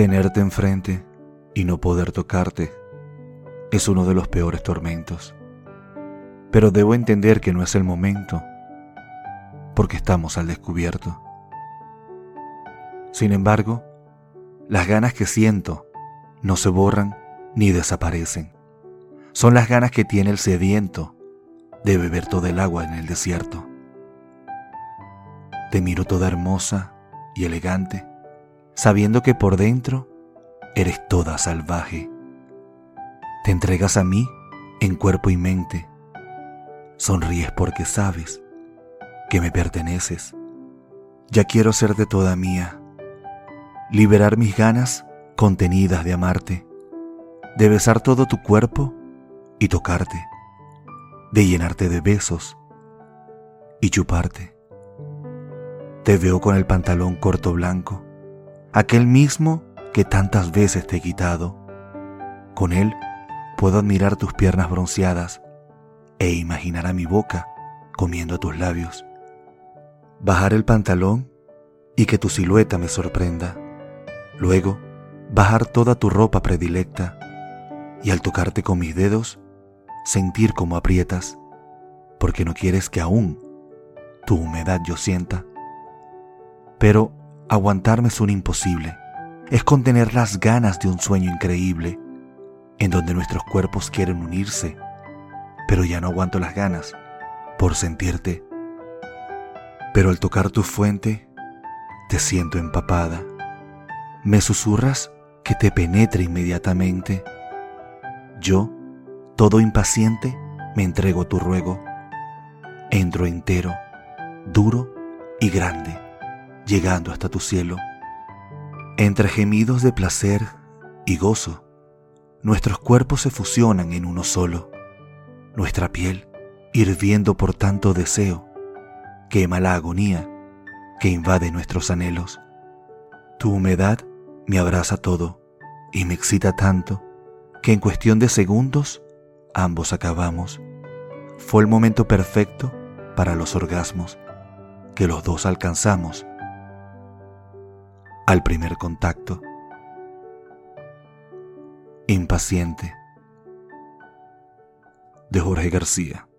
Tenerte enfrente y no poder tocarte es uno de los peores tormentos. Pero debo entender que no es el momento, porque estamos al descubierto. Sin embargo, las ganas que siento no se borran ni desaparecen. Son las ganas que tiene el sediento de beber todo el agua en el desierto. Te miro toda hermosa y elegante sabiendo que por dentro eres toda salvaje. Te entregas a mí en cuerpo y mente. Sonríes porque sabes que me perteneces. Ya quiero ser de toda mía, liberar mis ganas contenidas de amarte, de besar todo tu cuerpo y tocarte, de llenarte de besos y chuparte. Te veo con el pantalón corto blanco aquel mismo que tantas veces te he quitado. Con él puedo admirar tus piernas bronceadas e imaginar a mi boca comiendo tus labios. Bajar el pantalón y que tu silueta me sorprenda. Luego, bajar toda tu ropa predilecta y al tocarte con mis dedos, sentir como aprietas, porque no quieres que aún tu humedad yo sienta. Pero Aguantarme es un imposible. Es contener las ganas de un sueño increíble, en donde nuestros cuerpos quieren unirse, pero ya no aguanto las ganas por sentirte. Pero al tocar tu fuente, te siento empapada. Me susurras que te penetre inmediatamente. Yo, todo impaciente, me entrego tu ruego. Entro entero, duro y grande llegando hasta tu cielo. Entre gemidos de placer y gozo, nuestros cuerpos se fusionan en uno solo. Nuestra piel, hirviendo por tanto deseo, quema la agonía que invade nuestros anhelos. Tu humedad me abraza todo y me excita tanto que en cuestión de segundos ambos acabamos. Fue el momento perfecto para los orgasmos que los dos alcanzamos al primer contacto. Impaciente de Jorge García.